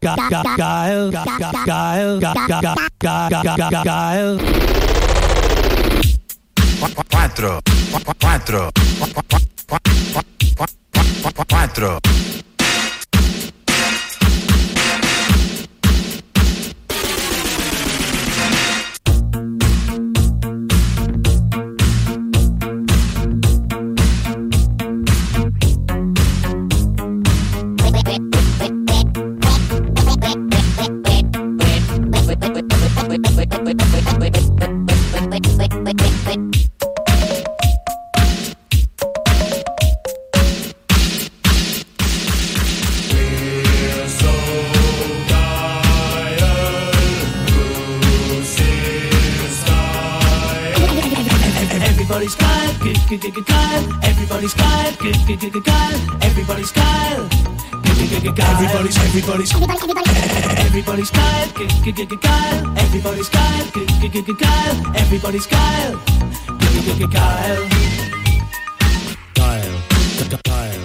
Guile, guile, guile, Cuatro, cuatro, cuatro, cuatro. Kyle. Everybody's Kyle. Kyle. Kyle. Kyle.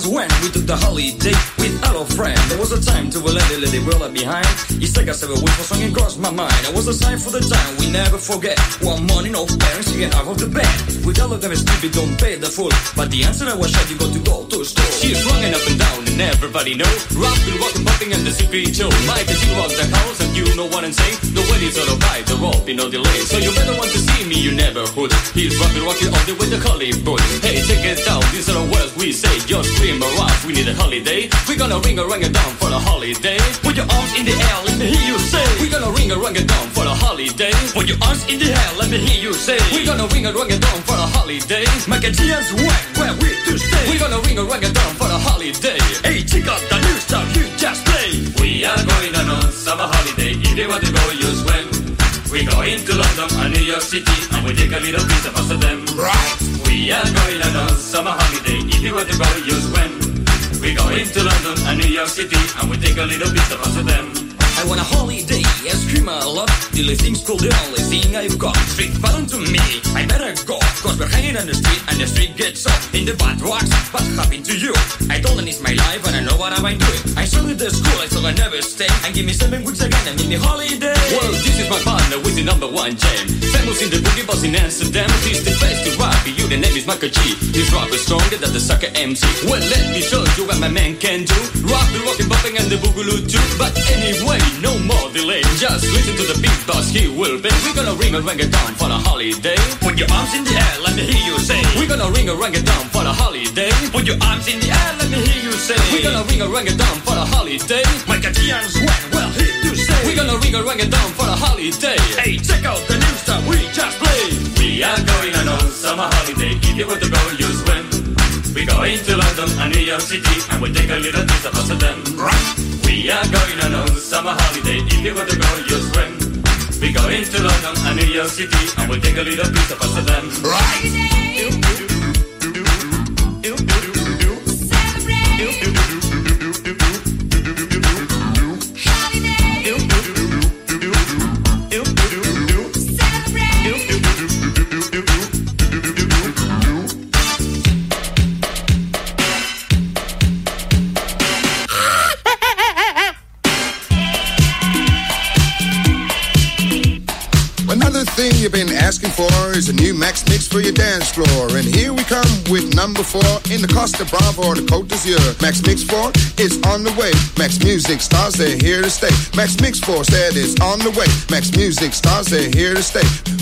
Summer when we took the holiday our friend. There was a time to it, let it roll up behind. It's like a seven weeks for song across my mind. It was a sign for the time we never forget. One morning, no parents get out of the bed. With all of them stupid, don't pay the fool. But the answer I was shut, you got to go to a store. She's running up and down and everybody know Rockin', walking, bumping and the secret show Mike as you rock the house and you know what I'm saying The wedding's right, the rope, you no delay So you better want to see me, you never would He's rockin', rockin' all the way to Hollywood Hey, check it out, these are the words we say Just scream around, we need a holiday We're gonna ring a ring a down for a holiday Put your arms in the air, let me hear you say We're gonna ring a ring a down for a holiday Put your arms in the air, let me hear you say We're gonna ring a ring a down for a holiday Make a chance when, where we to stay. We're gonna ring a ring a down for a holiday Hey, check out the new stuff you just played. We are going on a summer holiday. If you want to go, you swim. We go into London and New York City, and we take a little piece of Amsterdam. Right. We are going on a summer holiday. If you want to go, you swim. Go into London and New York City, and we take a little piece of Amsterdam. I want a holiday, I scream a lot. Till things cool, the only thing I've got. Street fun to me, I better go. Cause we're hanging on the street and the street gets up in the bad rocks. What happened to you? I told them it's my life and I know what I'm doing. I started the school, I thought I never stay. And give me seven weeks again give me holiday. Well, this is my partner with the number one jam. Famous in the boogie boss in Amsterdam. He's the best to rock. You, the name is Miker G. This rock is stronger than the sucker MC. Well, let me show you what my man can do. Boogaloo too. But anyway, no more delay. Just listen to the beat boss, he will be. We're gonna ring a down for a holiday. Put your arms in the air, let me hear you say. We're gonna ring a down for a holiday. Put your arms in the air, let me hear you say. We're gonna ring a down for a holiday. Make a when, well, here to stay. We're gonna ring a down for a holiday. Hey, check out the new stuff we just played. We are going on a summer holiday. If you want to go, you swim. We go into London and New York City, and we take a little piece of Amsterdam. Right. We are going on a summer holiday. If you want to go, you swim. We go into London and New York City, and we'll take a little piece of Amsterdam. Right. Is a new Max Mix for your dance floor. And here we come with number four in the Costa Brava or the Côte d'Azur. Max Mix 4 is on the way. Max Music stars, they're here to stay. Max Mix 4 said it's on the way. Max Music stars, they're here to stay.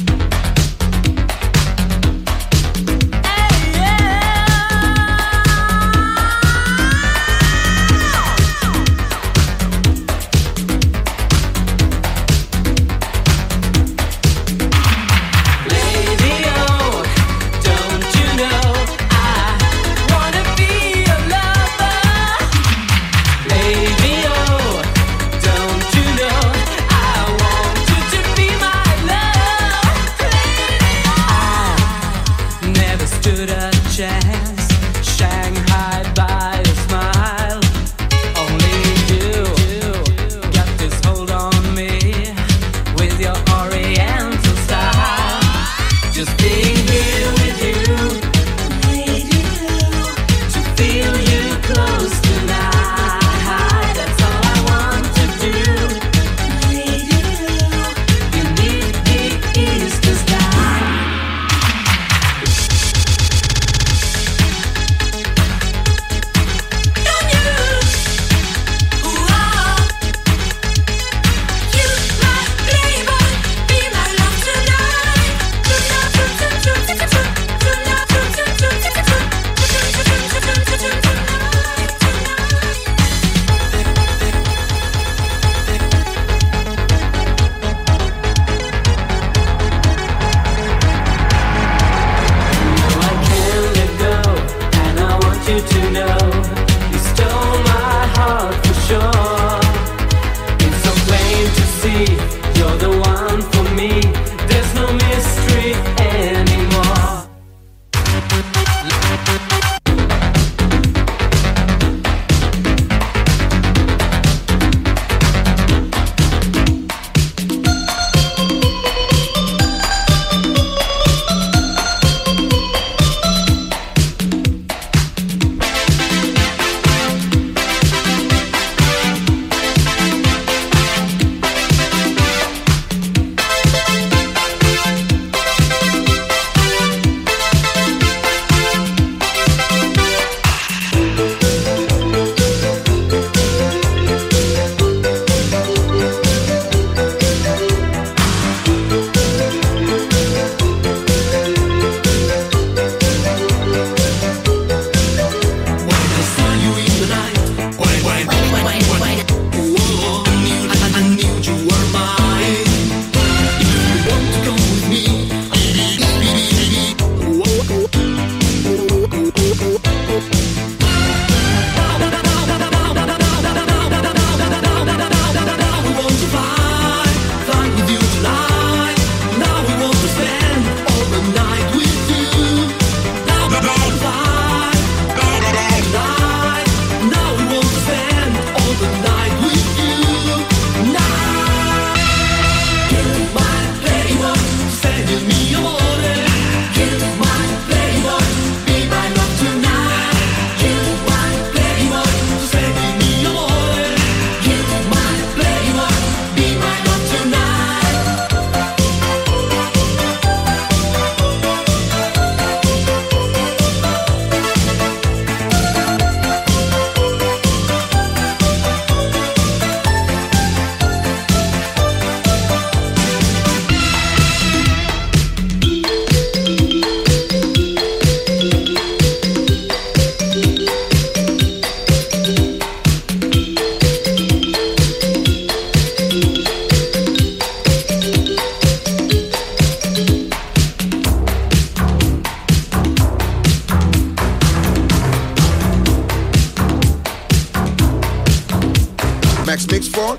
Max Mix four.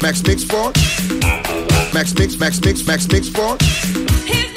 Max Mix four. Max Mix, Max Mix, Max Mix Sport.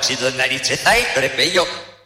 óxido de natric, ay.